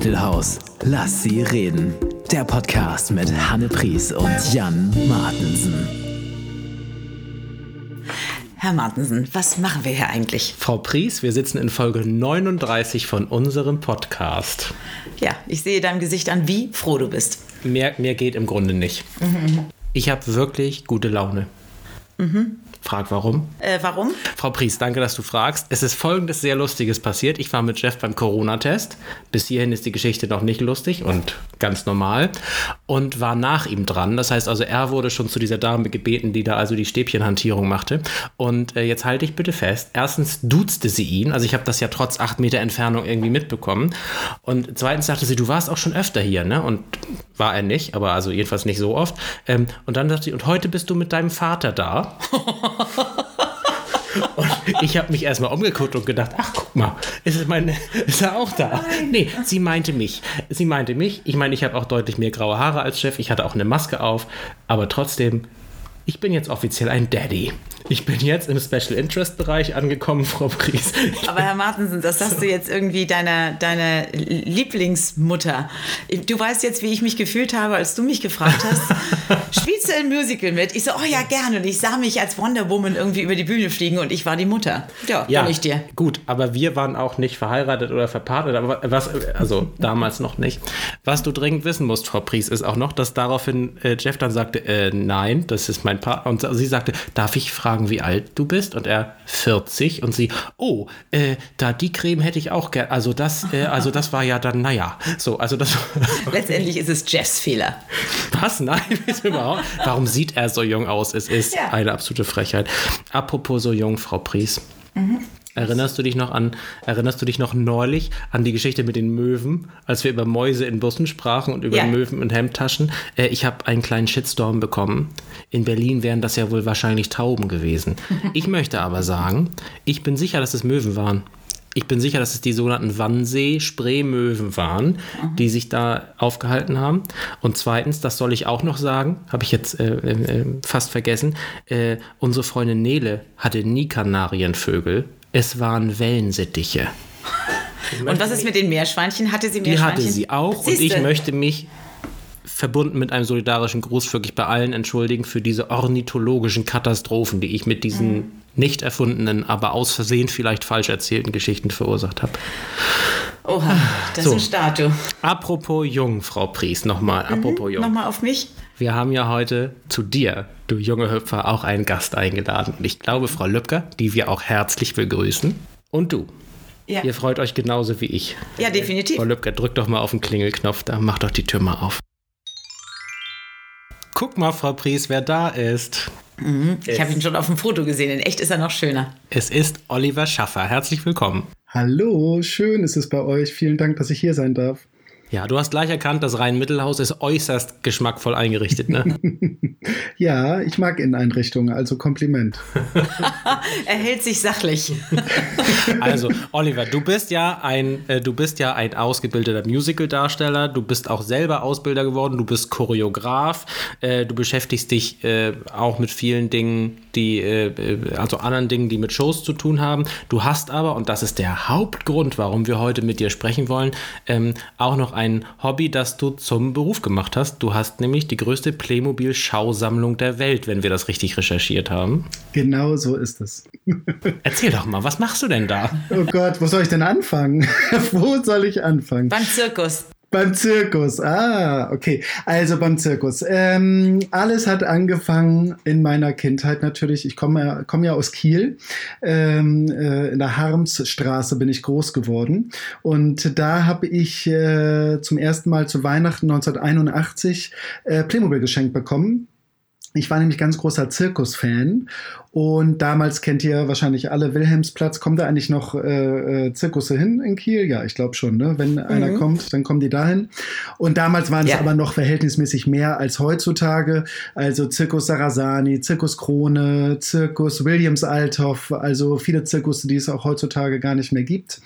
Rheinmittelhaus. Lass sie reden. Der Podcast mit Hanne Pries und Jan Martensen. Herr Martensen, was machen wir hier eigentlich? Frau Pries, wir sitzen in Folge 39 von unserem Podcast. Ja, ich sehe deinem Gesicht an, wie froh du bist. Mehr, mehr geht im Grunde nicht. Ich habe wirklich gute Laune. Frag warum. Äh, warum? Frau Pries, danke, dass du fragst. Es ist folgendes sehr Lustiges passiert. Ich war mit Jeff beim Corona-Test. Bis hierhin ist die Geschichte noch nicht lustig und ganz normal. Und war nach ihm dran. Das heißt also, er wurde schon zu dieser Dame gebeten, die da also die Stäbchenhantierung machte. Und äh, jetzt halte ich bitte fest. Erstens duzte sie ihn. Also ich habe das ja trotz acht Meter Entfernung irgendwie mitbekommen. Und zweitens sagte sie, du warst auch schon öfter hier, ne? Und war er nicht, aber also jedenfalls nicht so oft. Ähm, und dann sagte sie, und heute bist du mit deinem Vater da. Und ich habe mich erstmal umgeguckt und gedacht, ach guck mal, ist, meine, ist er auch da? Nee, sie meinte mich. Sie meinte mich. Ich meine, ich habe auch deutlich mehr graue Haare als Chef. Ich hatte auch eine Maske auf. Aber trotzdem, ich bin jetzt offiziell ein Daddy. Ich bin jetzt im Special Interest Bereich angekommen, Frau Pries. Aber Herr Martensen, das sagst du jetzt irgendwie deiner, deiner Lieblingsmutter. Du weißt jetzt, wie ich mich gefühlt habe, als du mich gefragt hast, spielst du ein Musical mit? Ich so, oh ja, gerne. Und ich sah mich als Wonder Woman irgendwie über die Bühne fliegen und ich war die Mutter. Ja, Ja, ich dir. gut, aber wir waren auch nicht verheiratet oder verpartnet, aber was, also damals noch nicht. Was du dringend wissen musst, Frau Pries, ist auch noch, dass daraufhin äh, Jeff dann sagte, äh, nein, das ist mein Partner. Und sie sagte, darf ich fragen, wie alt du bist? Und er 40 und sie, oh, äh, da die Creme hätte ich auch gern. Also das, äh, also das war ja dann, naja, so, also das. Letztendlich ist es Jeffs Fehler. Was? Nein, überhaupt? Warum sieht er so jung aus? Es ist Ja. eine absolute Frechheit. Apropos so jung, Frau Pries. Erinnerst du dich noch an, erinnerst du dich noch neulich an die Geschichte mit den Möwen, als wir über Mäuse in Bussen sprachen und über Ja. Möwen in Hemdtaschen? Äh, ich habe einen kleinen Shitstorm bekommen. In Berlin wären das ja wohl wahrscheinlich Tauben gewesen. Ich möchte aber sagen, ich bin sicher, dass es Möwen waren. Ich bin sicher, dass es die sogenannten Wannsee-Spreemöwen waren, die sich da aufgehalten haben. Und zweitens, das soll ich auch noch sagen, habe ich jetzt äh, äh, fast vergessen, äh, unsere Freundin Nele hatte nie Kanarienvögel. Es waren Wellensittiche. Und was ist mit den Meerschweinchen? Hatte sie Die Meerschweinchen? hatte sie auch. Und Siehste. ich möchte mich verbunden mit einem solidarischen Gruß wirklich bei allen entschuldigen für diese ornithologischen Katastrophen, die ich mit diesen Mhm. nicht erfundenen, aber aus Versehen vielleicht falsch erzählten Geschichten verursacht habe. Oha, das So. ist ein Statue. Apropos jung, Frau Pries, nochmal, apropos jung. Nochmal auf mich. Wir haben ja heute zu dir, du junge Hüpfer, auch einen Gast eingeladen. Und ich glaube, Frau Lübcker, die wir auch herzlich begrüßen. Und du. Ja, Ihr freut euch genauso wie ich. ja definitiv. Frau Lübcker, drück doch mal auf den Klingelknopf, da mach doch die Tür mal auf. Guck mal, Frau Pries, wer da ist. Ich habe ihn schon auf dem Foto gesehen. In echt ist er noch schöner. Es ist Oliver Schaffer. Herzlich willkommen. Hallo, schön ist es bei euch. Vielen Dank, dass ich hier sein darf. Ja, du hast gleich erkannt, das Rhein-Mittelhaus ist äußerst geschmackvoll eingerichtet, ne? Ja, ich mag Inneneinrichtungen, also Kompliment. Er hält sich sachlich. Also, Oliver, du bist ja ein, äh, du bist ja ein ausgebildeter Musical-Darsteller. Du bist auch selber Ausbilder geworden. Du bist Choreograf. Äh, du beschäftigst dich äh, auch mit vielen Dingen, die, äh, äh, also anderen Dingen, die mit Shows zu tun haben. Du hast aber, und das ist der Hauptgrund, warum wir heute mit dir sprechen wollen, ähm, auch noch ein Hobby, das du zum Beruf gemacht hast. Du hast nämlich die größte Playmobil-Schausammlung der Welt, wenn wir das richtig recherchiert haben. Genau so ist es. Erzähl doch mal, was machst du denn da? Oh Gott, wo soll ich denn anfangen? wo soll ich anfangen? Beim Zirkus. Beim Zirkus. Ah, okay. Also beim Zirkus. Ähm, alles hat angefangen in meiner Kindheit natürlich. Ich komme ja, komme ja aus Kiel. Ähm, äh, in der Harmsstraße bin ich groß geworden. Und da habe ich äh, zum ersten Mal zu Weihnachten 1981 äh, Playmobil geschenkt bekommen. Ich war nämlich ganz großer Zirkusfan und damals kennt ihr wahrscheinlich alle Wilhelmsplatz. Kommen da eigentlich noch äh, äh, Zirkusse hin in Kiel? Ja, ich glaube schon. Ne? Wenn einer kommt, dann kommen die dahin. Und damals waren es Ja. aber noch verhältnismäßig mehr als heutzutage. Also Zirkus Sarasani, Zirkus Krone, Zirkus Williams Althoff, also viele Zirkusse, die es auch heutzutage gar nicht mehr gibt.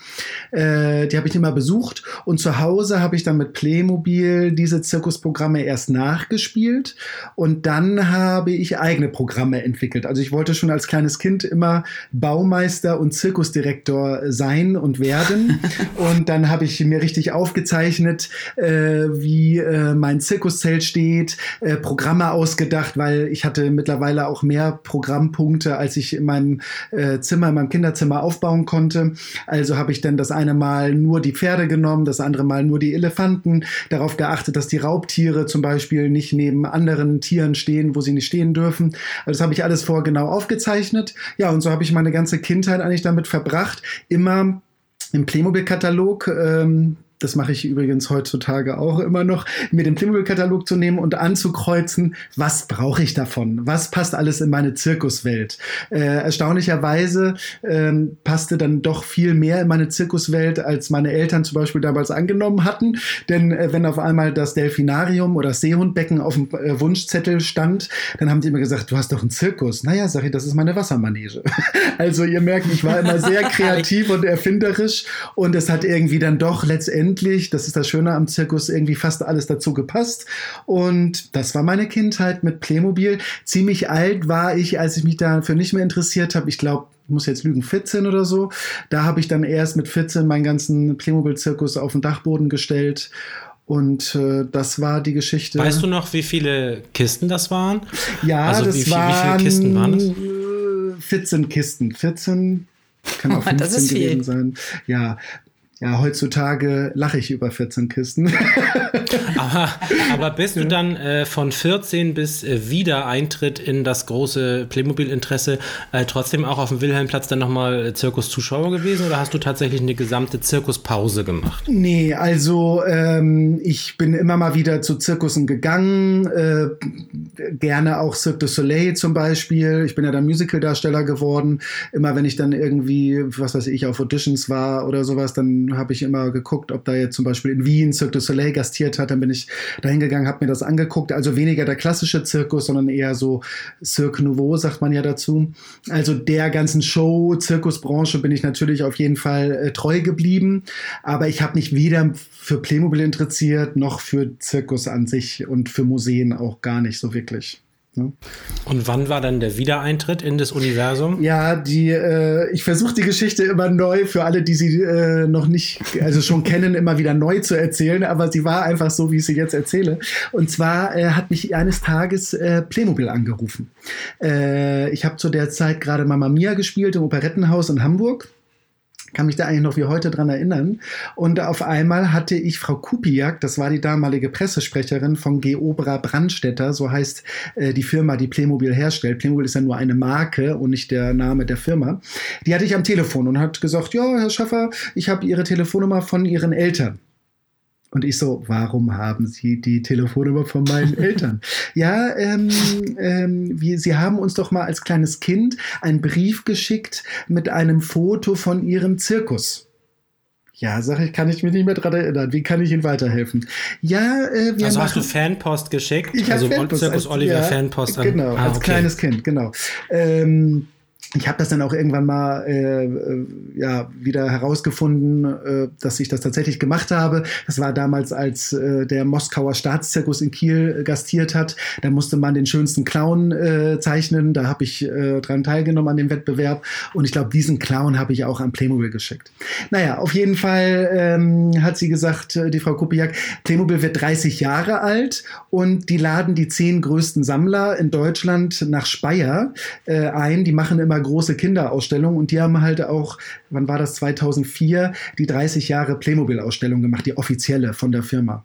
Äh, die habe ich immer besucht und zu Hause habe ich dann mit Playmobil diese Zirkusprogramme erst nachgespielt und dann habe ich eigene Programme entwickelt. Also ich wollte schon als kleines Kind immer Baumeister und Zirkusdirektor sein und werden. und dann habe ich mir richtig aufgezeichnet, äh, wie äh, mein Zirkuszelt steht, äh, Programme ausgedacht, weil ich hatte mittlerweile auch mehr Programmpunkte, als ich in meinem äh, Zimmer, in meinem Kinderzimmer aufbauen konnte. Also habe ich dann das eine Mal nur die Pferde genommen, das andere Mal nur die Elefanten, darauf geachtet, dass die Raubtiere zum Beispiel nicht neben anderen Tieren stehen, wo sie nicht stehen dürfen. Also das habe ich alles vorher genau aufgezeichnet. Ja, und so habe ich meine ganze Kindheit eigentlich damit verbracht, immer im Playmobil-Katalog ähm, das mache ich übrigens heutzutage auch immer noch, mir den Playmobil-Katalog zu nehmen und anzukreuzen, was brauche ich davon? Was passt alles in meine Zirkuswelt? Äh, erstaunlicherweise ähm, passte dann doch viel mehr in meine Zirkuswelt, als meine Eltern zum Beispiel damals angenommen hatten. Denn äh, wenn auf einmal das Delfinarium oder das Seehundbecken auf dem äh, Wunschzettel stand, dann haben die immer gesagt, du hast doch einen Zirkus. Naja, sag ich, das ist meine Wassermanege. also ihr merkt, ich war immer sehr kreativ und erfinderisch und es hat irgendwie dann doch letztendlich endlich, das ist das Schöne am Zirkus, irgendwie fast alles dazu gepasst. Und das war meine Kindheit mit Playmobil. Ziemlich alt war ich, als ich mich dafür nicht mehr interessiert habe. Ich glaube, ich muss jetzt lügen, 14 oder so. Da habe ich dann erst mit 14 meinen ganzen Playmobil-Zirkus auf den Dachboden gestellt. Und äh, das war die Geschichte. Weißt du noch, wie viele Kisten das waren? Ja, also das wie, waren wie viele Kisten waren das? 14 Kisten. 14 kann auch 15 das ist viel. gewesen sein. Ja, ja, heutzutage lache ich über 14 Kisten. aber, aber bist du dann äh, von 14 bis äh, Wiedereintritt in das große Playmobil-Interesse äh, trotzdem auch auf dem Wilhelmplatz dann nochmal Zirkuszuschauer gewesen oder hast du tatsächlich eine gesamte Zirkuspause gemacht? Nee, also ähm, ich bin immer mal wieder zu Zirkussen gegangen, äh, gerne auch Cirque du Soleil zum Beispiel. Ich bin ja dann Musicaldarsteller geworden. Immer wenn ich dann irgendwie, was weiß ich, auf Auditions war oder sowas, dann habe ich immer geguckt, ob da jetzt zum Beispiel in Wien Cirque du Soleil gastiert hat. Dann bin ich da hingegangen, habe mir das angeguckt. Also weniger der klassische Zirkus, sondern eher so Cirque Nouveau, sagt man ja dazu. Also der ganzen Show, Zirkusbranche bin ich natürlich auf jeden Fall äh, treu geblieben. Aber ich habe mich weder für Playmobil interessiert, noch für Zirkus an sich und für Museen auch gar nicht so wirklich. Ne? Und wann war dann der Wiedereintritt in das Universum? Ja, die, äh, ich versuche die Geschichte immer neu für alle, die sie äh, noch nicht, also schon kennen, immer wieder neu zu erzählen, aber sie war einfach so, wie ich sie jetzt erzähle. Und zwar äh, hat mich eines Tages äh, Playmobil angerufen. Äh, ich habe zu der Zeit gerade Mama Mia gespielt im Operettenhaus in Hamburg kann mich da eigentlich noch wie heute dran erinnern. Und auf einmal hatte ich Frau Kupiak, das war die damalige Pressesprecherin von Geobra Brandstätter, so heißt äh, die Firma, die Playmobil herstellt. Playmobil ist ja nur eine Marke und nicht der Name der Firma. Die hatte ich am Telefon und hat gesagt, ja, Herr Schaffer, ich habe Ihre Telefonnummer von Ihren Eltern. Und ich so, warum haben Sie die Telefonnummer von meinen Eltern? ja, ähm, ähm, wir, Sie haben uns doch mal als kleines Kind einen Brief geschickt mit einem Foto von Ihrem Zirkus. Ja, sag ich, kann ich mich nicht mehr dran erinnern. Wie kann ich Ihnen weiterhelfen? Ja, äh, wir Also machen, hast du Fanpost geschickt? Ich also Fanpost Zirkus als- Oliver ja, Fanpost an. Genau, Ah, als okay. kleines Kind, genau. Ähm, ich habe das dann auch irgendwann mal äh, äh, ja, wieder herausgefunden, äh, dass ich das tatsächlich gemacht habe. Das war damals, als äh, der Moskauer Staatszirkus in Kiel äh, gastiert hat. Da musste man den schönsten Clown äh, zeichnen. Da habe ich äh, dran teilgenommen an dem Wettbewerb. Und ich glaube, diesen Clown habe ich auch an Playmobil geschickt. Naja, auf jeden Fall ähm, hat sie gesagt, äh, die Frau Kupiak, Playmobil wird 30 Jahre alt und die laden die zehn größten Sammler in Deutschland nach Speyer äh, ein. Die machen immer große Kinderausstellungen und die haben halt auch, wann war das, 2004, die 30 Jahre Playmobil-Ausstellung gemacht, die offizielle von der Firma.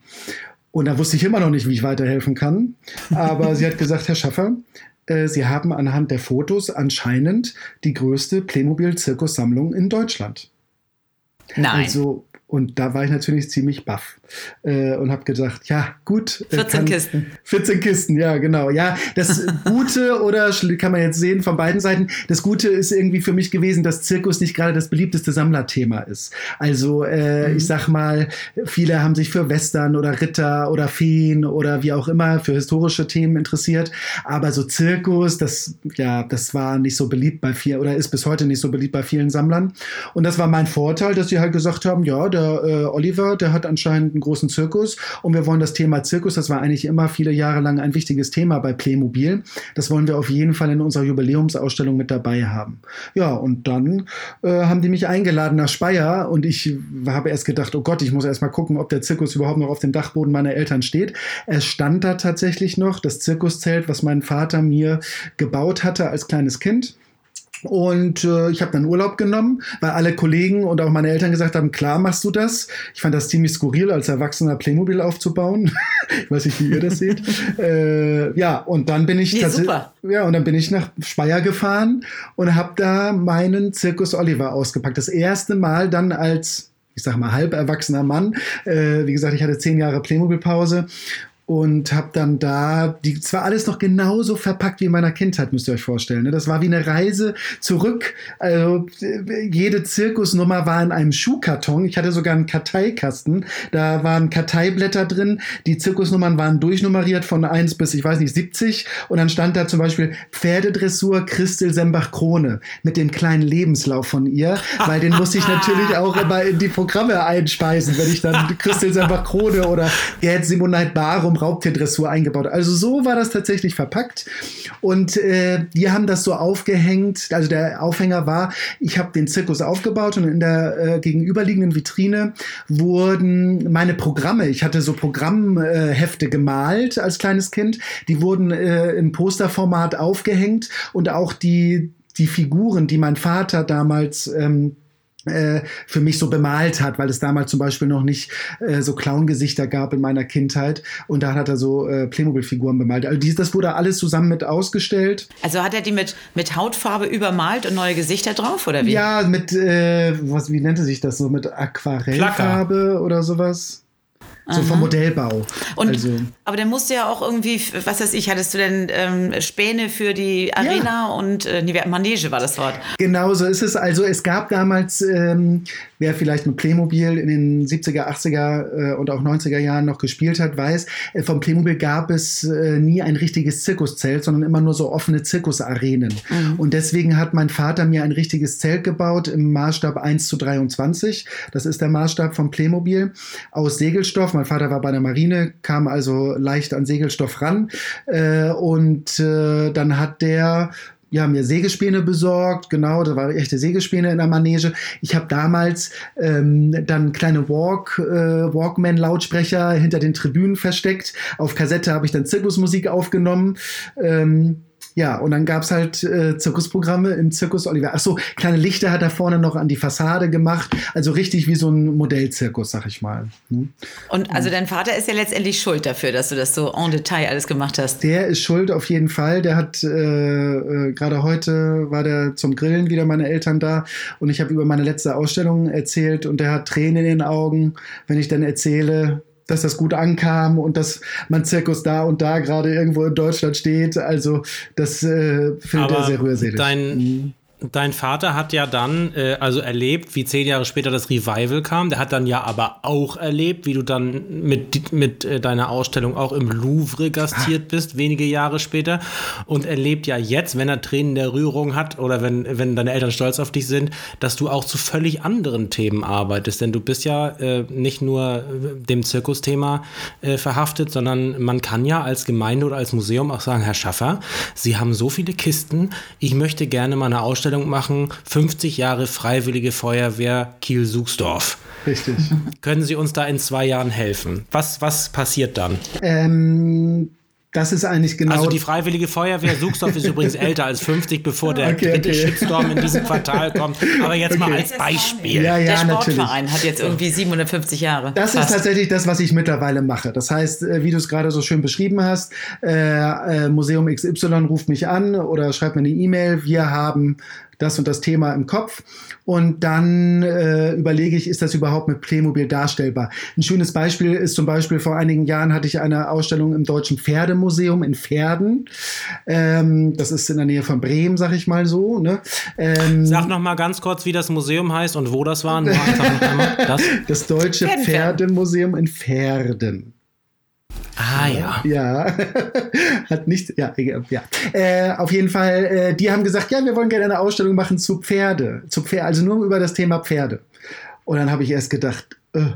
Und da wusste ich immer noch nicht, wie ich weiterhelfen kann. Aber sie hat gesagt, Herr Schaffer, äh, Sie haben anhand der Fotos anscheinend die größte Playmobil-Zirkussammlung in Deutschland. Nein. Also, und da war ich natürlich ziemlich baff äh, und habe gedacht, ja, gut. äh, 14 kann- Kisten. 14 Kisten, ja, genau. Ja, das Gute oder kann man jetzt sehen von beiden Seiten. Das Gute ist irgendwie für mich gewesen, dass Zirkus nicht gerade das beliebteste Sammlerthema ist. Also, äh, ich sag mal, viele haben sich für Western oder Ritter oder Feen oder wie auch immer für historische Themen interessiert. Aber so Zirkus, das, ja, das war nicht so beliebt bei vielen oder ist bis heute nicht so beliebt bei vielen Sammlern. Und das war mein Vorteil, dass sie halt gesagt haben, ja, der der äh, Oliver, der hat anscheinend einen großen Zirkus und wir wollen das Thema Zirkus, das war eigentlich immer viele Jahre lang ein wichtiges Thema bei Playmobil. Das wollen wir auf jeden Fall in unserer Jubiläumsausstellung mit dabei haben. Ja, und dann äh, haben die mich eingeladen nach Speyer und ich habe erst gedacht, oh Gott, ich muss erst mal gucken, ob der Zirkus überhaupt noch auf dem Dachboden meiner Eltern steht. Es stand da tatsächlich noch das Zirkuszelt, was mein Vater mir gebaut hatte als kleines Kind. Und äh, ich habe dann Urlaub genommen, weil alle Kollegen und auch meine Eltern gesagt haben, klar machst du das. Ich fand das ziemlich skurril, als Erwachsener Playmobil aufzubauen. ich weiß nicht, wie ihr das seht. äh, ja, und dann bin ich Nee, super. ja, und dann bin ich nach Speyer gefahren und habe da meinen Zirkus Oliver ausgepackt. Das erste Mal dann als, ich sag mal, halb erwachsener Mann. Äh, wie gesagt, ich hatte zehn Jahre Playmobil-Pause und habe dann da, die zwar alles noch genauso verpackt wie in meiner Kindheit, müsst ihr euch vorstellen. Ne? Das war wie eine Reise zurück. Also jede Zirkusnummer war in einem Schuhkarton. Ich hatte sogar einen Karteikasten. Da waren Karteiblätter drin. Die Zirkusnummern waren durchnummeriert von 1 bis, ich weiß nicht, 70. Und dann stand da zum Beispiel Pferdedressur Christel Sembach-Krone mit dem kleinen Lebenslauf von ihr, weil den musste ich natürlich auch immer in die Programme einspeisen, wenn ich dann Christel Sembach-Krone oder Gerd Simonite Barum Raubtierdressur eingebaut. Also so war das tatsächlich verpackt. Und äh, die haben das so aufgehängt. Also der Aufhänger war, ich habe den Zirkus aufgebaut und in der äh, gegenüberliegenden Vitrine wurden meine Programme, ich hatte so Programmhefte äh, gemalt als kleines Kind, die wurden äh, im Posterformat aufgehängt und auch die, die Figuren, die mein Vater damals ähm, äh, für mich so bemalt hat, weil es damals zum Beispiel noch nicht äh, so Clown-Gesichter gab in meiner Kindheit und da hat er so äh, Playmobil-Figuren bemalt. Also dies, das wurde alles zusammen mit ausgestellt. Also hat er die mit, mit Hautfarbe übermalt und neue Gesichter drauf, oder wie? Ja, mit, äh, was, wie nannte sich das so, mit Aquarellfarbe oder sowas? So vom Modellbau. Und, also, aber dann musst du ja auch irgendwie, was weiß ich, hattest du denn ähm, Späne für die Arena und äh, nee, Manege war das Wort. Genau so ist es. Also es gab damals, ähm, wer vielleicht mit Playmobil in den 70er, 80er äh, und auch 90er Jahren noch gespielt hat, weiß, äh, vom Playmobil gab es äh, nie ein richtiges Zirkuszelt, sondern immer nur so offene Zirkusarenen. Und deswegen hat mein Vater mir ein richtiges Zelt gebaut im Maßstab 1 zu 23. Das ist der Maßstab vom Playmobil aus Segelstoff. Mein Vater war bei der Marine, kam also leicht an Segelstoff ran. Äh, und äh, dann hat der ja, mir Sägespäne besorgt, genau, da war echte Sägespäne in der Manege. Ich habe damals ähm, dann kleine Walk, äh, Walkman-Lautsprecher hinter den Tribünen versteckt. Auf Kassette habe ich dann Zirkusmusik aufgenommen. Ähm, ja, und dann gab's halt äh, Zirkusprogramme im Zirkus Oliver. Ach so, kleine Lichter hat er vorne noch an die Fassade gemacht. Also richtig wie so ein Modellzirkus, sag ich mal. Hm? Und also dein Vater ist ja letztendlich schuld dafür, dass du das so en Detail alles gemacht hast. Der ist schuld auf jeden Fall. Der hat äh, äh, gerade heute war der zum Grillen wieder meine Eltern da und ich habe über meine letzte Ausstellung erzählt und der hat Tränen in den Augen, wenn ich dann erzähle, dass das gut ankam und dass mein Zirkus da und da gerade irgendwo in Deutschland steht. Also das äh, findet er sehr rührselig. Dein, dein Vater hat ja dann äh, also erlebt, wie zehn Jahre später das Revival kam. Der hat dann ja aber auch erlebt, wie du dann mit, mit äh, deiner Ausstellung auch im Louvre gastiert bist, wenige Jahre später. Und erlebt ja jetzt, wenn er Tränen der Rührung hat oder wenn, wenn deine Eltern stolz auf dich sind, dass du auch zu völlig anderen Themen arbeitest. Denn du bist ja äh, nicht nur dem Zirkusthema äh, verhaftet, sondern man kann ja als Gemeinde oder als Museum auch sagen, Herr Schaffer, Sie haben so viele Kisten, ich möchte gerne mal eine Ausstellung machen, 50 Jahre Freiwillige Feuerwehr Kiel-Suchsdorf. Richtig. Können Sie uns da in zwei Jahren helfen? Was, was passiert dann? Ähm, das ist eigentlich genau. Also die Freiwillige Feuerwehr Suchsdorf ist übrigens älter als 50, bevor der Okay, dritte okay. Shitstorm in diesem Quartal kommt. Aber jetzt mal als Beispiel. ja, ja, Der natürlich. Sportverein hat jetzt irgendwie 750 Jahre. Das ist Fast. tatsächlich das, was ich mittlerweile mache. Das heißt, äh, wie du es gerade so schön beschrieben hast, äh, äh, Museum XY ruft mich an oder schreibt mir eine E-Mail. Wir haben das und das Thema im Kopf. Und dann äh, überlege ich, ist das überhaupt mit Playmobil darstellbar? Ein schönes Beispiel ist zum Beispiel, vor einigen Jahren hatte ich eine Ausstellung im Deutschen Pferdemuseum in Pferden. Ähm, das ist in der Nähe von Bremen, sag ich mal so. Ne? Ähm, Sag noch mal ganz kurz, wie das Museum heißt und wo das war. Das. das Deutsche. Pferdemuseum in Pferden. Ah ja. Ja, hat nicht, ja, ja. Äh, auf jeden Fall, äh, die haben gesagt, ja, wir wollen gerne eine Ausstellung machen zu Pferde, zu Pferde, also nur über das Thema Pferde. Und dann habe ich erst gedacht, äh,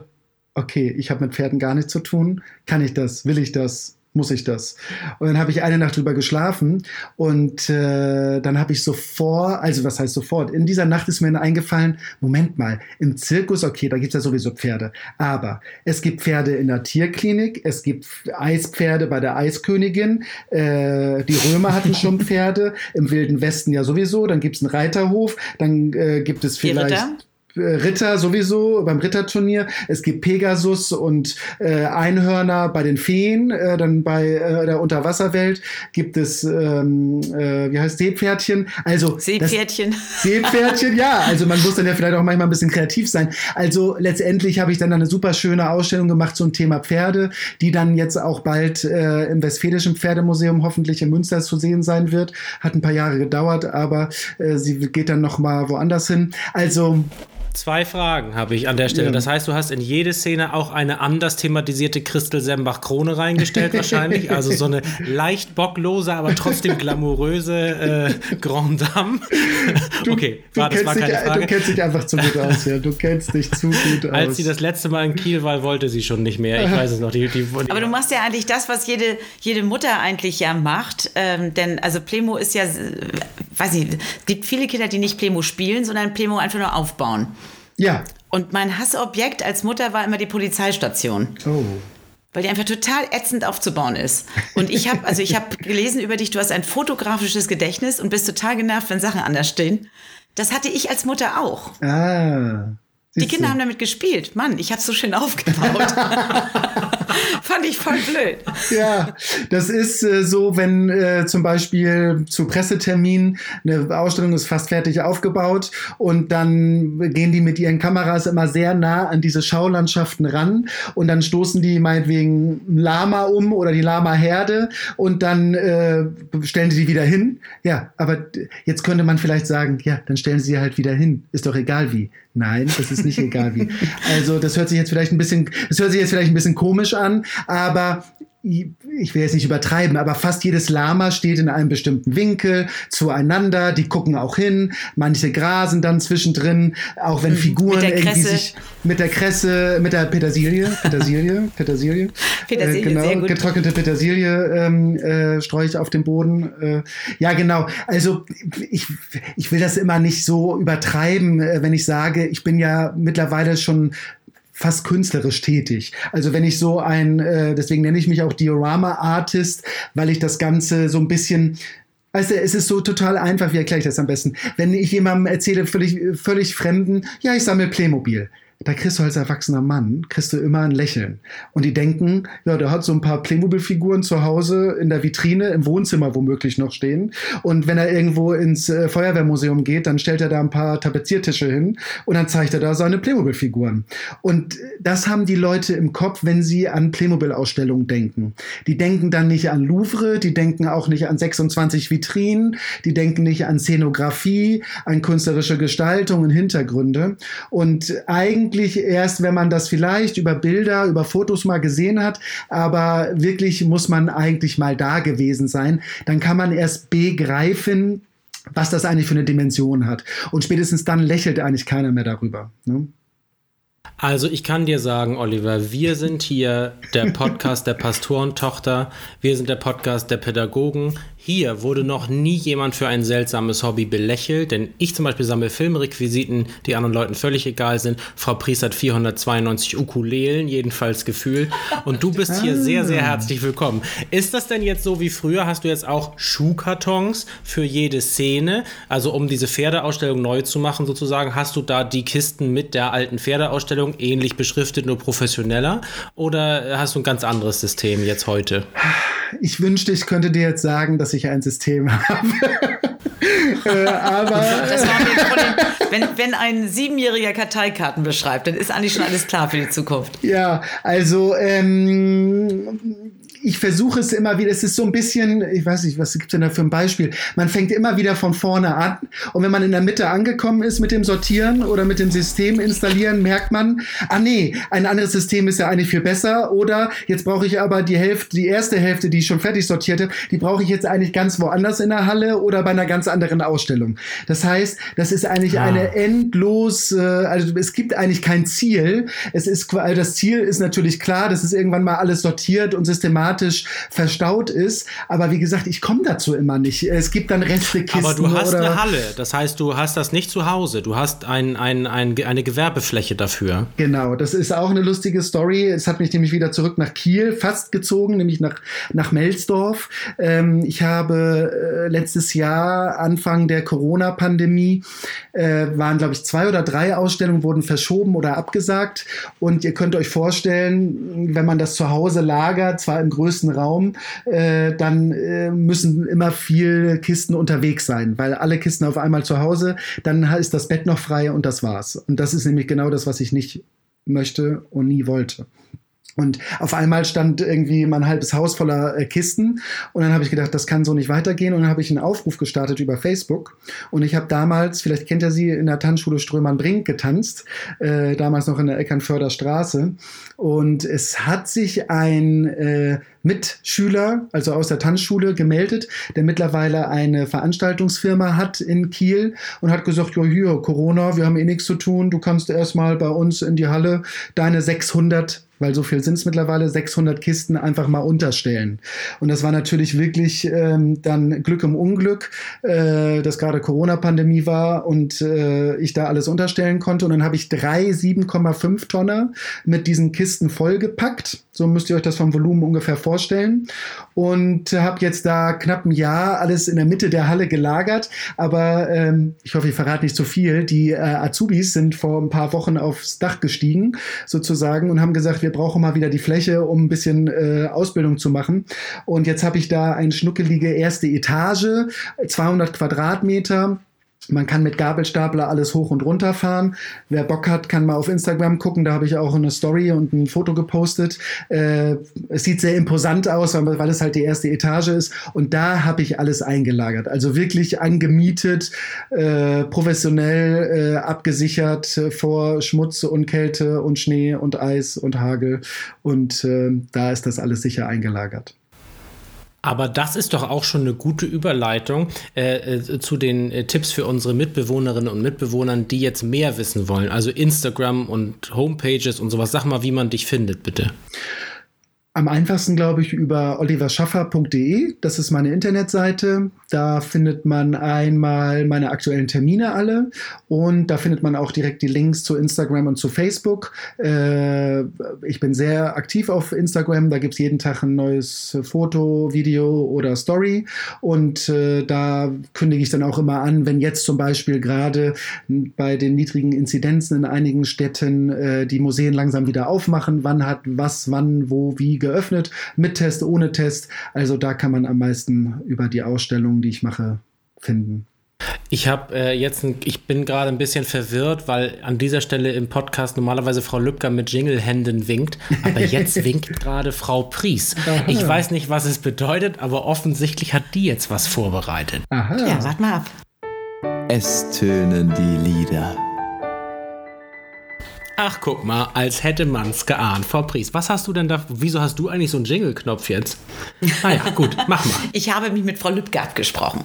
okay, ich habe mit Pferden gar nichts zu tun. Kann ich das? Will ich das? Muss ich das? Und dann habe ich eine Nacht drüber geschlafen und äh, dann habe ich sofort, also was heißt sofort, in dieser Nacht ist mir eingefallen, Moment mal, im Zirkus, okay, da gibt es ja sowieso Pferde, aber es gibt Pferde in der Tierklinik, es gibt Eispferde bei der Eiskönigin, äh, die Römer hatten schon Pferde, im Wilden Westen ja sowieso, dann gibt es einen Reiterhof, dann äh, gibt es vielleicht... Ritter sowieso beim Ritterturnier. Es gibt Pegasus und äh, Einhörner bei den Feen. Äh, dann bei äh, der Unterwasserwelt gibt es, ähm, äh, wie heißt Seepferdchen? Also Seepferdchen. Seepferdchen, ja. Also man muss dann ja vielleicht auch manchmal ein bisschen kreativ sein. Also letztendlich habe ich dann eine super schöne Ausstellung gemacht zum Thema Pferde, die dann jetzt auch bald äh, im Westfälischen Pferdemuseum hoffentlich in Münster zu sehen sein wird. Hat ein paar Jahre gedauert, aber äh, sie geht dann noch mal woanders hin. Also Zwei Fragen habe ich an der Stelle. Ja. Das heißt, du hast in jede Szene auch eine anders thematisierte Christel Sembach-Krone reingestellt, wahrscheinlich. Also so eine leicht bocklose, aber trotzdem glamouröse äh, Grand Dame. okay, war, das war keine dich, Frage. Du kennst dich einfach zu gut aus, ja. Du kennst dich zu gut aus. Als sie das letzte Mal in Kiel war, wollte sie schon nicht mehr. Ich weiß es noch. Die, die, die aber du machst ja eigentlich das, was jede, jede Mutter eigentlich ja macht. Ähm, denn also Plemo ist ja, weiß ich, es gibt viele Kinder, die nicht Plemo spielen, sondern Plemo einfach nur aufbauen. Ja. Und mein Hassobjekt als Mutter war immer die Polizeistation. Oh. Weil die einfach total ätzend aufzubauen ist. Und ich habe, also ich habe gelesen über dich, du hast ein fotografisches Gedächtnis und bist total genervt, wenn Sachen anders stehen. Das hatte ich als Mutter auch. Ah. Die Kinder haben damit gespielt. Mann, ich habe so schön aufgebaut. Fand ich voll blöd. Ja, das ist äh, so, wenn äh, zum Beispiel zu Pressetermin eine Ausstellung ist fast fertig aufgebaut und dann gehen die mit ihren Kameras immer sehr nah an diese Schaulandschaften ran und dann stoßen die meinetwegen ein Lama um oder die Lama-Herde und dann äh, stellen sie die wieder hin. Ja, aber jetzt könnte man vielleicht sagen, ja, dann stellen sie halt wieder hin. Ist doch egal wie. Nein, das ist nicht egal wie. Also das hört sich jetzt vielleicht ein bisschen, das hört sich jetzt vielleicht ein bisschen komisch an, aber ich will jetzt nicht übertreiben, aber fast jedes Lama steht in einem bestimmten Winkel zueinander, die gucken auch hin, manche grasen dann zwischendrin, auch wenn mhm. Figuren irgendwie sich mit der Kresse, mit der Petersilie, Petersilie, Petersilie, Petersilie äh, genau, getrocknete Petersilie ähm, äh, streue ich auf dem Boden. Äh, ja, genau. Also ich, ich will das immer nicht so übertreiben, äh, wenn ich sage, ich bin ja mittlerweile schon fast künstlerisch tätig. Also wenn ich so ein, äh, deswegen nenne ich mich auch Diorama-Artist, weil ich das Ganze so ein bisschen du, es ist so total einfach, wie erkläre ich das am besten? Wenn ich jemandem erzähle, völlig, völlig Fremden, ja, ich sammle Playmobil da kriegst du als erwachsener Mann, kriegst du immer ein Lächeln. Und die denken, ja, der hat so ein paar Playmobil-Figuren zu Hause in der Vitrine, im Wohnzimmer womöglich noch stehen. Und wenn er irgendwo ins äh, Feuerwehrmuseum geht, dann stellt er da ein paar Tapeziertische hin und dann zeigt er da seine Playmobil-Figuren. Und das haben die Leute im Kopf, wenn sie an Playmobil-Ausstellungen denken. Die denken dann nicht an Louvre, die denken auch nicht an 26 Vitrinen, die denken nicht an Szenografie, an künstlerische Gestaltung und Hintergründe. Und eigentlich eigentlich erst, wenn man das vielleicht über Bilder, über Fotos mal gesehen hat, aber wirklich muss man eigentlich mal da gewesen sein. Dann kann man erst begreifen, was das eigentlich für eine Dimension hat. Und spätestens dann lächelt eigentlich keiner mehr darüber. Ne? Also ich kann dir sagen, Oliver, wir sind hier der Podcast der Pastorentochter, wir sind der Podcast der Pädagogen, hier wurde noch nie jemand für ein seltsames Hobby belächelt, denn ich zum Beispiel sammle Filmrequisiten, die anderen Leuten völlig egal sind. Frau Priest hat 492 Ukulelen, jedenfalls Gefühl. Und du bist hier sehr, sehr herzlich willkommen. Ist das denn jetzt so wie früher? Hast du jetzt auch Schuhkartons für jede Szene? Also um diese Pferdeausstellung neu zu machen sozusagen, hast du da die Kisten mit der alten Pferdeausstellung ähnlich beschriftet, nur professioneller? Oder hast du ein ganz anderes System jetzt heute? Ich wünschte, ich könnte dir jetzt sagen, dass ich ein System habe. äh, aber den, wenn, wenn ein Siebenjähriger Karteikarten beschreibt, dann ist eigentlich schon alles klar für die Zukunft. Ja, also ähm, ich versuche es immer wieder, es ist so ein bisschen, ich weiß nicht, was gibt es denn da für ein Beispiel? Man fängt immer wieder von vorne an und wenn man in der Mitte angekommen ist mit dem Sortieren oder mit dem System installieren, merkt man, ah nee, ein anderes System ist ja eigentlich viel besser oder jetzt brauche ich aber die Hälfte, die erste Hälfte, die ich schon fertig sortiert habe, die brauche ich jetzt eigentlich ganz woanders in der Halle oder bei einer ganz anderen Ausstellung. Das heißt, das ist eigentlich ah. eine endlos, äh, also es gibt eigentlich kein Ziel. Es ist, also das Ziel ist natürlich klar, dass es irgendwann mal alles sortiert und systematisch verstaut ist. Aber wie gesagt, ich komme dazu immer nicht. Es gibt dann Reste Kisten Aber du hast eine Halle. Das heißt, du hast das nicht zu Hause. Du hast ein, ein, ein, eine Gewerbefläche dafür. Genau, das ist auch eine lustige Story. Es hat mich nämlich wieder zurück nach Kiel fast gezogen, nämlich nach, nach Melsdorf. Ähm, ich habe äh, letztes Jahr, Anfang der Corona-Pandemie, äh, waren, glaube ich, zwei oder drei Ausstellungen wurden verschoben oder abgesagt. Und ihr könnt euch vorstellen, wenn man das zu Hause lagert, zwar im größten Raum, äh, dann äh, müssen immer viel Kisten unterwegs sein, weil alle Kisten auf einmal zu Hause, dann ist das Bett noch frei und das war's. Und das ist nämlich genau das, was ich nicht möchte und nie wollte. Und auf einmal stand irgendwie mein halbes Haus voller äh, Kisten. Und dann habe ich gedacht, das kann so nicht weitergehen. Und dann habe ich einen Aufruf gestartet über Facebook. Und ich habe damals, vielleicht kennt ihr sie, in der Tanzschule Strömern-Brink getanzt, äh, damals noch in der Eckernförder Straße. Und es hat sich ein äh, Mitschüler, also aus der Tanzschule, gemeldet, der mittlerweile eine Veranstaltungsfirma hat in Kiel und hat gesagt, ja hier, Corona, wir haben eh nichts zu tun, du kannst erstmal bei uns in die Halle deine 600 weil so viel sind es mittlerweile, 600 Kisten einfach mal unterstellen. Und das war natürlich wirklich ähm, dann Glück im Unglück, äh, dass gerade Corona-Pandemie war und äh, ich da alles unterstellen konnte. Und dann habe ich drei 7,5 Tonner mit diesen Kisten vollgepackt. So müsst ihr euch das vom Volumen ungefähr vorstellen. Und habe jetzt da knapp ein Jahr alles in der Mitte der Halle gelagert. Aber ähm, ich hoffe, ich verrate nicht zu viel. Die äh, Azubis sind vor ein paar Wochen aufs Dach gestiegen, sozusagen, und haben gesagt, wir brauchen mal wieder die Fläche, um ein bisschen äh, Ausbildung zu machen. Und jetzt habe ich da eine schnuckelige erste Etage, 200 Quadratmeter man kann mit Gabelstapler alles hoch und runter fahren. Wer Bock hat, kann mal auf Instagram gucken. Da habe ich auch eine Story und ein Foto gepostet. Äh, es sieht sehr imposant aus, weil, weil es halt die erste Etage ist. Und da habe ich alles eingelagert. Also wirklich angemietet, äh, professionell äh, abgesichert vor Schmutz und Kälte und Schnee und Eis und Hagel. Und äh, da ist das alles sicher eingelagert. Aber das ist doch auch schon eine gute Überleitung äh, äh, zu den äh, Tipps für unsere Mitbewohnerinnen und Mitbewohner, die jetzt mehr wissen wollen. Also Instagram und Homepages und sowas. Sag mal, wie man dich findet, bitte. Am einfachsten, glaube ich, über oliverschaffer.de. Das ist meine Internetseite. Da findet man einmal meine aktuellen Termine alle und da findet man auch direkt die Links zu Instagram und zu Facebook. Äh, ich bin sehr aktiv auf Instagram. Da gibt es jeden Tag ein neues Foto, Video oder Story. Und äh, da kündige ich dann auch immer an, wenn jetzt zum Beispiel gerade bei den niedrigen Inzidenzen in einigen Städten äh, die Museen langsam wieder aufmachen, wann hat was, wann, wo, wie geöffnet, mit Test, ohne Test. Also da kann man am meisten über die Ausstellungen, die ich mache, finden. Ich habe äh, jetzt, ein, ich bin gerade ein bisschen verwirrt, weil an dieser Stelle im Podcast normalerweise Frau Lübcker mit Jinglehänden winkt, aber jetzt winkt gerade Frau Pries. Aha. Ich weiß nicht, was es bedeutet, aber offensichtlich hat die jetzt was vorbereitet. Aha. Ja, warte mal ab. Es tönen die Lieder. Ach, guck mal, als hätte man's geahnt. Frau Pries, was hast du denn da? Wieso hast du eigentlich so einen Jingle-Knopf jetzt? Naja, gut, mach mal. Ich habe mich mit Frau Lübcke abgesprochen.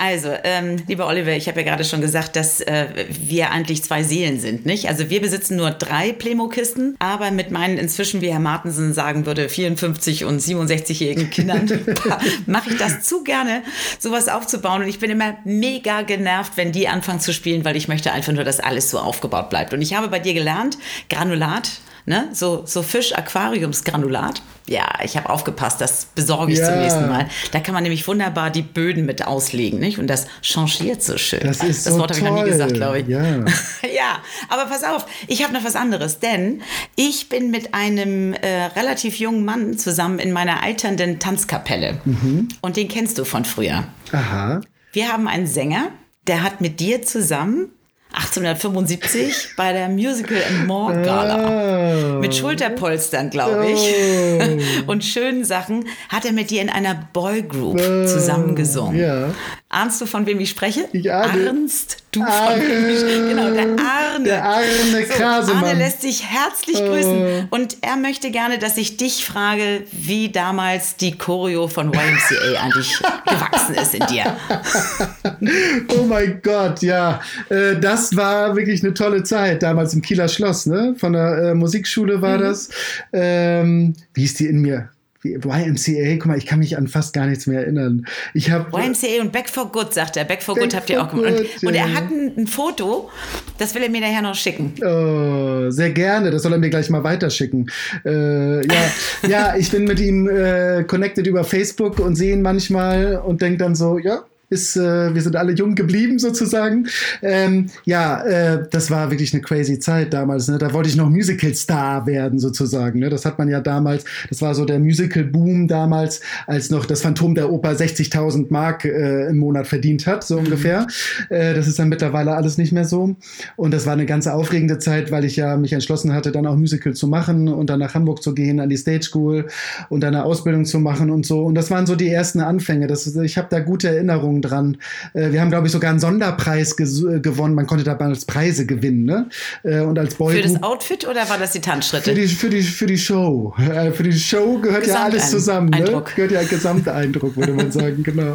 Also, ähm, lieber Oliver, ich habe ja gerade schon gesagt, dass äh, wir eigentlich zwei Seelen sind, nicht? Also wir besitzen nur drei Playmo-Kisten, aber mit meinen inzwischen, wie Herr Martensen sagen würde, 54 und 67-jährigen Kindern mache ich das zu gerne, sowas aufzubauen. Und ich bin immer mega genervt, wenn die anfangen zu spielen, weil ich möchte einfach nur, dass alles so aufgebaut bleibt. Und ich habe bei dir gelernt, Granulat ne? so, so Fisch-Aquariumsgranulat. Ja, ich habe aufgepasst, das besorge ich ja. zum nächsten Mal. Da kann man nämlich wunderbar die Böden mit auslegen, nicht? Und das changiert so schön. Das ist Das so Wort habe ich noch nie gesagt, glaube ich. Ja. ja, aber pass auf, ich habe noch was anderes, denn ich bin mit einem äh, relativ jungen Mann zusammen in meiner alternden Tanzkapelle. Mhm. Und den kennst du von früher. Aha. Wir haben einen Sänger, der hat mit dir zusammen 1875 bei der Musical and More Gala. Oh. Mit Schulterpolstern, glaube ich. Oh. Und schönen Sachen hat er mit dir in einer Boygroup zusammengesungen. Ja. Ahnst du, von wem ich spreche? Ich ahne. Ernst, du von wem ich Genau, der Arne. Der Arne Krasemann. Arne lässt dich herzlich Oh. grüßen. Und er möchte gerne, dass ich dich frage, wie damals die Choreo von YMCA eigentlich gewachsen ist in dir. Oh mein Gott, ja. Äh, das war wirklich eine tolle Zeit, damals im Kieler Schloss, ne? Von der äh, Musikschule Mhm. war das. Ähm, wie ist die in mir? YMCA, guck mal, ich kann mich an fast gar nichts mehr erinnern. Ich habe YMCA und Back for Good, sagt er. Back for Back Good habt ihr auch gemacht. Und, und er hat ein, ein Foto, das will er mir nachher noch schicken. Oh, sehr gerne. Das soll er mir gleich mal weiterschicken. Äh, ja, ja, ich bin mit ihm äh, connected über Facebook und sehe ihn manchmal und denke dann so, ja. Ist, äh, wir sind alle jung geblieben sozusagen. Ähm, ja, äh, das war wirklich eine crazy Zeit damals. Ne? Da wollte ich noch Musical-Star werden sozusagen. Ne? Das hat man ja damals, das war so der Musical-Boom damals, als noch das Phantom der Oper 60.000 Mark äh, im Monat verdient hat, so ungefähr. Äh, das ist dann mittlerweile alles nicht mehr so. Und das war eine ganz aufregende Zeit, weil ich ja mich entschlossen hatte, dann auch Musical zu machen und dann nach Hamburg zu gehen, an die Stage School und dann eine Ausbildung zu machen und so. Und das waren so die ersten Anfänge. Das, ich habe da gute Erinnerungen dran. Äh, wir haben, glaube ich, sogar einen Sonderpreis ges- äh, gewonnen. Man konnte damals Preise gewinnen, ne? Äh, und als Für Boygroup das Outfit oder war das die für Tanzschritte? die, für, die, für die Show. Äh, Für die Show gehört ja alles zusammen. Ne? Gehört ja ein Gesamteindruck, würde man sagen, genau.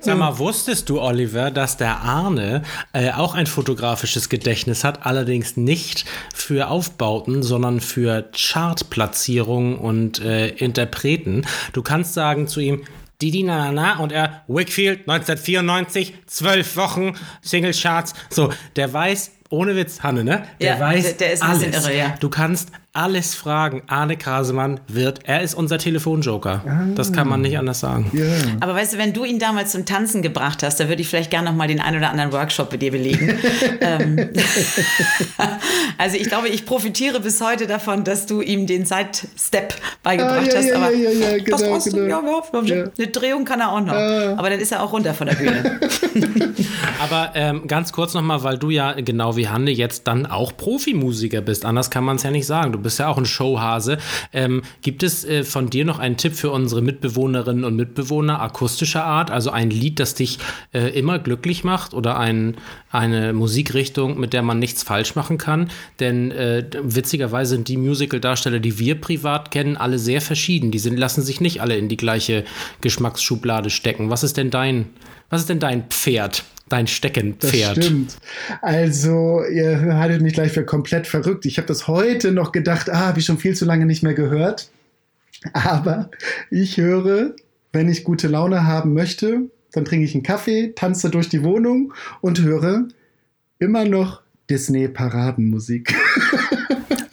Sag mal, wusstest du, Oliver, dass der Arne äh, auch ein fotografisches Gedächtnis hat, allerdings nicht für Aufbauten, sondern für Chartplatzierungen und äh, Interpreten? Du kannst sagen zu ihm, Didi na na na und er Wickfield 1994, zwölf Wochen, Single Charts. So, der weiß, ohne Witz, Hanne, ne? Der Ja, weiß der- der ist alles. irre, ja. Du kannst alles fragen. Arne Krasemann wird, er ist unser Telefonjoker. Das kann man nicht anders sagen. Ja. Aber weißt du, wenn du ihn damals zum Tanzen gebracht hast, da würde ich vielleicht gerne noch mal den einen oder anderen Workshop mit dir belegen. ähm, also ich glaube, ich profitiere bis heute davon, dass du ihm den Side-Step beigebracht Ah, ja, hast. ja, aber ja, ja, was genau, brauchst du? genau. Ja, wir haben- Ja. Eine Drehung kann er auch noch. Ah. Aber dann ist er auch runter von der Bühne. Aber ähm, ganz kurz nochmal, weil du ja genau wie Hanne jetzt dann auch Profimusiker bist. Anders kann man es ja nicht sagen. Du bist ja auch ein Showhase. Ähm, gibt es äh, von dir noch einen Tipp für unsere Mitbewohnerinnen und Mitbewohner akustischer Art? Also ein Lied, das dich äh, immer glücklich macht oder ein, eine Musikrichtung, mit der man nichts falsch machen kann? Denn äh, witzigerweise sind die Musical-Darsteller, die wir privat kennen, alle sehr verschieden. Die sind, lassen sich nicht alle in die gleiche Geschmacksschublade stecken. Was ist denn dein, was ist denn dein Pferd? Dein Das Steckenpferd. stimmt. Also, ihr haltet mich gleich für komplett verrückt. Ich habe das heute noch gedacht, ah, habe ich schon viel zu lange nicht mehr gehört. Aber ich höre, wenn ich gute Laune haben möchte, dann trinke ich einen Kaffee, tanze durch die Wohnung und höre immer noch Disney-Paradenmusik.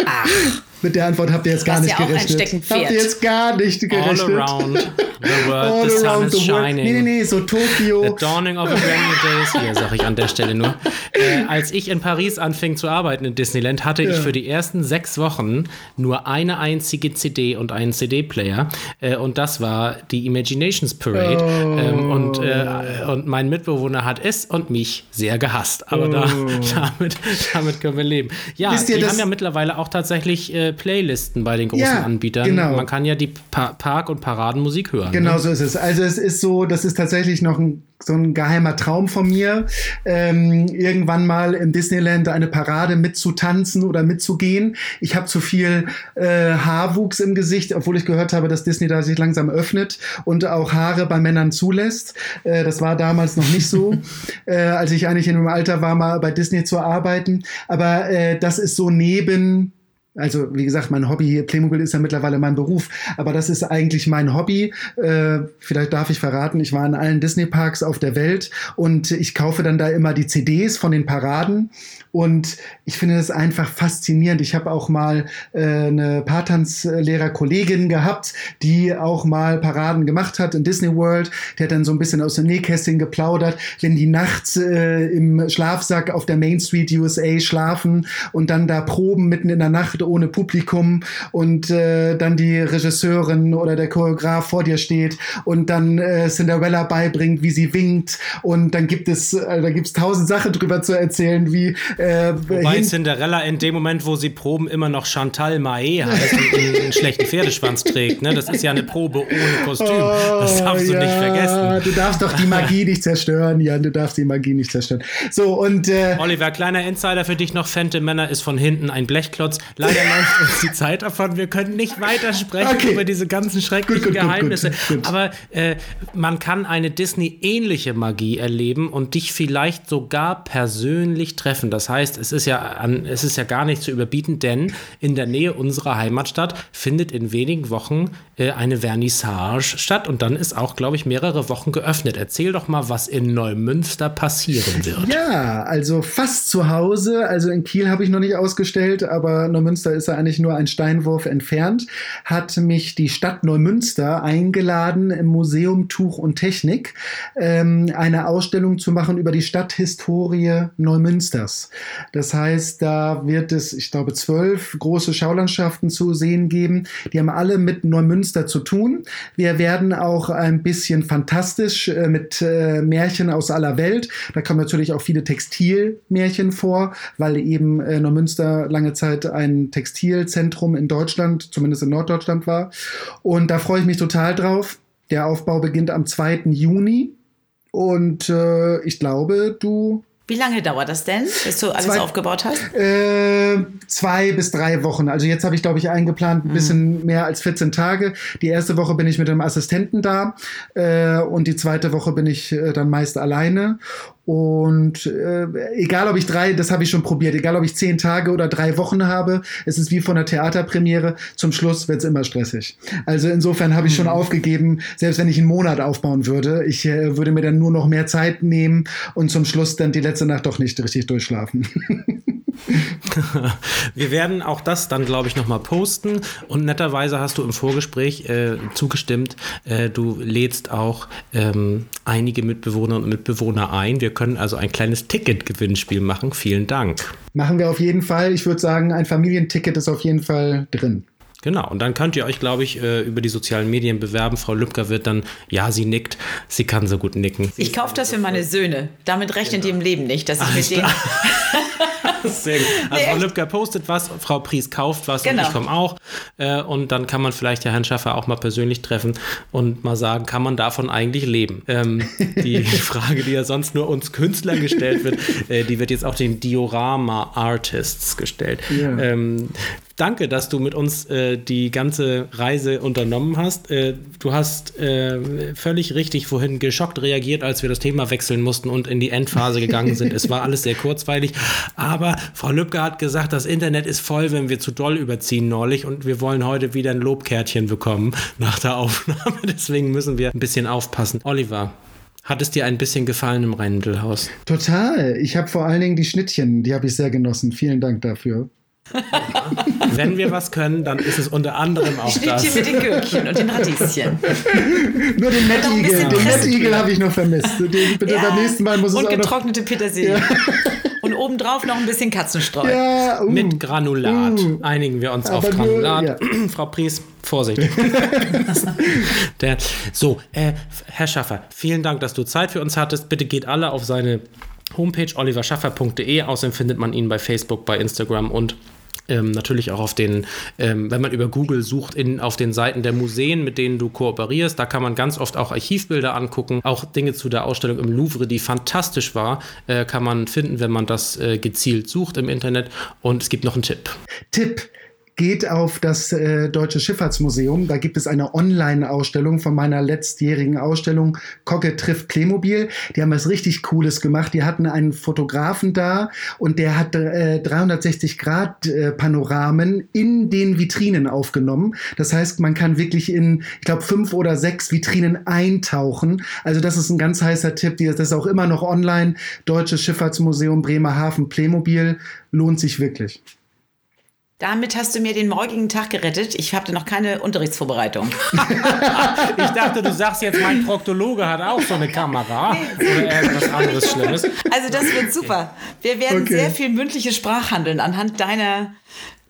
Ach, Mit der Antwort habt ihr jetzt gar Was nicht ja gerechnet. Habt ihr jetzt gar nicht All gerechnet. around the world, All the sun is the shining. Nee, nee, nee, so Tokio. The dawning of a brand new day is here, sag ich an der Stelle nur. Äh, als ich in Paris anfing zu arbeiten in Disneyland, hatte ich Ja. für die ersten sechs Wochen nur eine einzige CD und einen CD-Player. Äh, und das war die Imaginations Parade. Oh. Ähm, und, äh, und mein Mitbewohner hat es und mich sehr gehasst. Aber da, damit, damit können wir leben. Ja, Oh. Wisst ihr, die das- haben ja mittlerweile auch tatsächlich äh, Playlisten bei den großen Ja, Anbietern. genau. Man kann ja die pa Park- und Paradenmusik hören. Genau Ne? so ist es. Also es ist so, das ist tatsächlich noch ein, so ein geheimer Traum von mir, ähm, irgendwann mal im Disneyland eine Parade mitzutanzen oder mitzugehen. Ich habe zu viel äh, Haarwuchs im Gesicht, obwohl ich gehört habe, dass Disney da sich langsam öffnet und auch Haare bei Männern zulässt. Äh, das war damals noch nicht so, äh, als ich eigentlich in einem Alter war, mal bei Disney zu arbeiten. Aber äh, das ist so neben also wie gesagt, mein Hobby Playmobil ist ja mittlerweile mein Beruf, aber das ist eigentlich mein Hobby. Äh, vielleicht darf ich verraten, ich war in allen Disney Parks auf der Welt und ich kaufe dann da immer die CDs von den Paraden und ich finde das einfach faszinierend. Ich habe auch mal äh, eine Paartanzlehrer-Kollegin gehabt, die auch mal Paraden gemacht hat in Disney World. Die hat dann so ein bisschen aus dem Nähkästchen geplaudert, wenn die nachts äh, im Schlafsack auf der Main Street USA schlafen und dann da proben mitten in der Nacht Auftritt ohne Publikum und äh, dann die Regisseurin oder der Choreograf vor dir steht und dann äh, Cinderella beibringt, wie sie winkt und dann gibt es, äh, da gibt es tausend Sachen drüber zu erzählen, wie äh, Wobei Cinderella in dem Moment, wo sie proben, immer noch Chantal Mae heißt und einen schlechten Pferdeschwanz trägt. Ne? Das ist ja eine Probe ohne Kostüm. Das darfst du Oh, ja, nicht vergessen. Du darfst doch die Magie nicht zerstören, Jan. Du darfst die Magie nicht zerstören. So, und äh, Oliver, kleiner Insider für dich noch. Fente Männer ist von hinten ein Blechklotz. Leider läuft uns die Zeit davon. Wir können nicht weiter sprechen Okay. über diese ganzen schrecklichen Gut, gut, Geheimnisse. gut. Aber äh, man kann eine Disney-ähnliche Magie erleben und dich vielleicht sogar persönlich treffen. Das heißt, es ist ja, an, es ist ja gar nicht zu überbieten, denn in der Nähe unserer Heimatstadt findet in wenigen Wochen äh, eine Vernissage statt und dann ist auch, glaube ich, mehrere Wochen geöffnet. Erzähl doch mal, was in Neumünster passieren wird. ja, also fast zu Hause. Also in Kiel habe ich noch nicht ausgestellt, aber Neumünster ist ja eigentlich nur ein Steinwurf entfernt. Hat mich die Stadt Neumünster eingeladen im Museum Tuch und Technik, ähm, eine Ausstellung zu machen über die Stadthistorie Neumünsters. Das heißt, da wird es, ich glaube, zwölf große Schaulandschaften zu sehen geben. Die haben alle mit Neumünster zu tun. Wir werden auch ein bisschen fantastisch äh, mit äh, Märchen aus aller Welt. Da kommen natürlich auch viele Textilmärchen vor, weil eben äh, Neumünster lange Zeit ein Textilzentrum in Deutschland, zumindest in Norddeutschland war. Und da freue ich mich total drauf. Der Aufbau beginnt am 2. Juni. Und äh, ich glaube, du Wie lange dauert das denn, bis du alles Zwei- aufgebaut hast? äh, zwei bis drei Wochen. Also jetzt habe ich, glaube ich, eingeplant ein bisschen mehr als 14 Tage. Die erste Woche bin ich mit einem Assistenten da äh, und die zweite Woche bin ich äh, dann meist alleine. Und äh, egal, ob ich drei, das habe ich schon probiert, egal, ob ich zehn Tage oder drei Wochen habe, es ist wie von einer Theaterpremiere. Zum Schluss wird es immer stressig. Also insofern habe ich schon aufgegeben, selbst wenn ich einen Monat aufbauen würde, ich äh, würde mir dann nur noch mehr Zeit nehmen und zum Schluss dann die letzte Nacht doch nicht richtig durchschlafen. Wir werden auch das dann, glaube ich, nochmal posten. Und netterweise hast du im Vorgespräch äh, zugestimmt, äh, du lädst auch ähm, einige Mitbewohnerinnen und Mitbewohner ein. Wir können also ein kleines Ticket-Gewinnspiel machen. Vielen Dank. Machen wir auf jeden Fall. Ich würde sagen, ein Familienticket ist auf jeden Fall drin. Genau, und dann könnt ihr euch, glaube ich, äh, über die sozialen Medien bewerben. Frau Lübcker wird dann, ja, sie nickt, sie kann so gut nicken. Ich kaufe das für meine Söhne. Damit rechnen die im Leben nicht, dass ich mit denen. Sehr gut. Also Frau Lübcker postet was, Frau Pries kauft was Genau. und ich komme auch. Äh, und dann kann man vielleicht ja Herrn Schaffer auch mal persönlich treffen und mal sagen, kann man davon eigentlich leben? Ähm, die Frage, die ja sonst nur uns Künstlern gestellt wird, äh, die wird jetzt auch den Diorama Artists gestellt. Ja. Ähm, Danke, dass du mit uns äh, die ganze Reise unternommen hast. Äh, du hast äh, völlig richtig vorhin geschockt reagiert, als wir das Thema wechseln mussten und in die Endphase gegangen sind. es war alles sehr kurzweilig. Aber Frau Lübcke hat gesagt, das Internet ist voll, wenn wir zu doll überziehen neulich und wir wollen heute wieder ein Lobkärtchen bekommen nach der Aufnahme. Deswegen müssen wir ein bisschen aufpassen. Oliver. Hat es dir ein bisschen gefallen im Rheinmittelhaus? Total. Ich habe vor allen Dingen die Schnittchen, die habe ich sehr genossen. Vielen Dank dafür. Wenn wir was können, dann ist es unter anderem auch das. Schnittchen mit den Gürkchen und den Radieschen. Nur den Nettigel, den Nettigel habe ich noch vermisst. Den, bitte beim nächsten Mal muss es und auch noch. getrocknete Petersilie. Und obendrauf noch ein bisschen Katzenstreu. Ja, uh, Mit Granulat. uh. Einigen wir uns auf Granulat. Frau Pries, Vorsicht. Der, so, äh, Herr Schaffer, vielen Dank, dass du Zeit für uns hattest. Bitte geht alle auf seine Homepage oliverschaffer.de. Außerdem findet man ihn bei Facebook, bei Instagram und ähm, natürlich auch auf den, ähm, wenn man über Google sucht, in, auf den Seiten der Museen, mit denen du kooperierst. Da kann man ganz oft auch Archivbilder angucken. Auch Dinge zu der Ausstellung im Louvre, die fantastisch war, äh, kann man finden, wenn man das äh, gezielt sucht im Internet. Und es gibt noch einen Tipp. Tipp. Geht auf das äh, Deutsche Schifffahrtsmuseum. Da gibt es eine Online-Ausstellung von meiner letztjährigen Ausstellung Kogge trifft Playmobil. Die haben was richtig Cooles gemacht. Die hatten einen Fotografen da und der hat äh, 360-Grad-Panoramen in den Vitrinen aufgenommen. Das heißt, man kann wirklich in, ich glaube, fünf oder sechs Vitrinen eintauchen. Also das ist ein ganz heißer Tipp. Das ist auch immer noch online. Deutsches Schifffahrtsmuseum Bremerhaven Playmobil lohnt sich wirklich. Damit hast du mir den morgigen Tag gerettet. Ich hatte noch keine Unterrichtsvorbereitung. Ich dachte, du sagst jetzt, mein Proktologe hat auch so eine Kamera oder irgendwas anderes Schlimmes. Also das wird super. Wir werden Okay. sehr viel mündliches Sprachhandeln anhand deiner,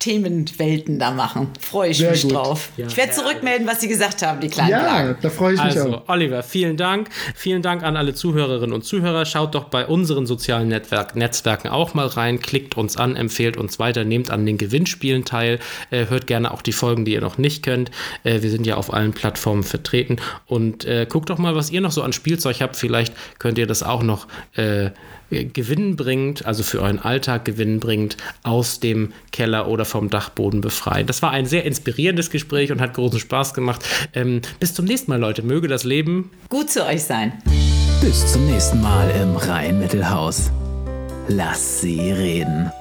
Themenwelten da machen. Freue ich Sehr mich gut. drauf. ich werde zurückmelden, was Sie gesagt haben, die kleinen Ja, Plagen. da freue ich mich Also, auch. Oliver, vielen Dank. Vielen Dank an alle Zuhörerinnen und Zuhörer. Schaut doch bei unseren sozialen Netzwerk Netzwerken auch mal rein. Klickt uns an, empfehlt uns weiter, nehmt an den Gewinnspielen teil. Äh, hört gerne auch die Folgen, die ihr noch nicht könnt. Äh, wir sind ja auf allen Plattformen vertreten. Und äh, guckt doch mal, was ihr noch so an Spielzeug habt. Vielleicht könnt ihr das auch noch äh, gewinnbringend, also für euren Alltag gewinnbringend, aus dem Keller oder vom Dachboden befreien. Das war ein sehr inspirierendes Gespräch und hat großen Spaß gemacht. Ähm, bis zum nächsten Mal, Leute. Möge das Leben Gut zu euch sein. Bis zum nächsten Mal im Rhein-Mittelhaus. Lass sie reden.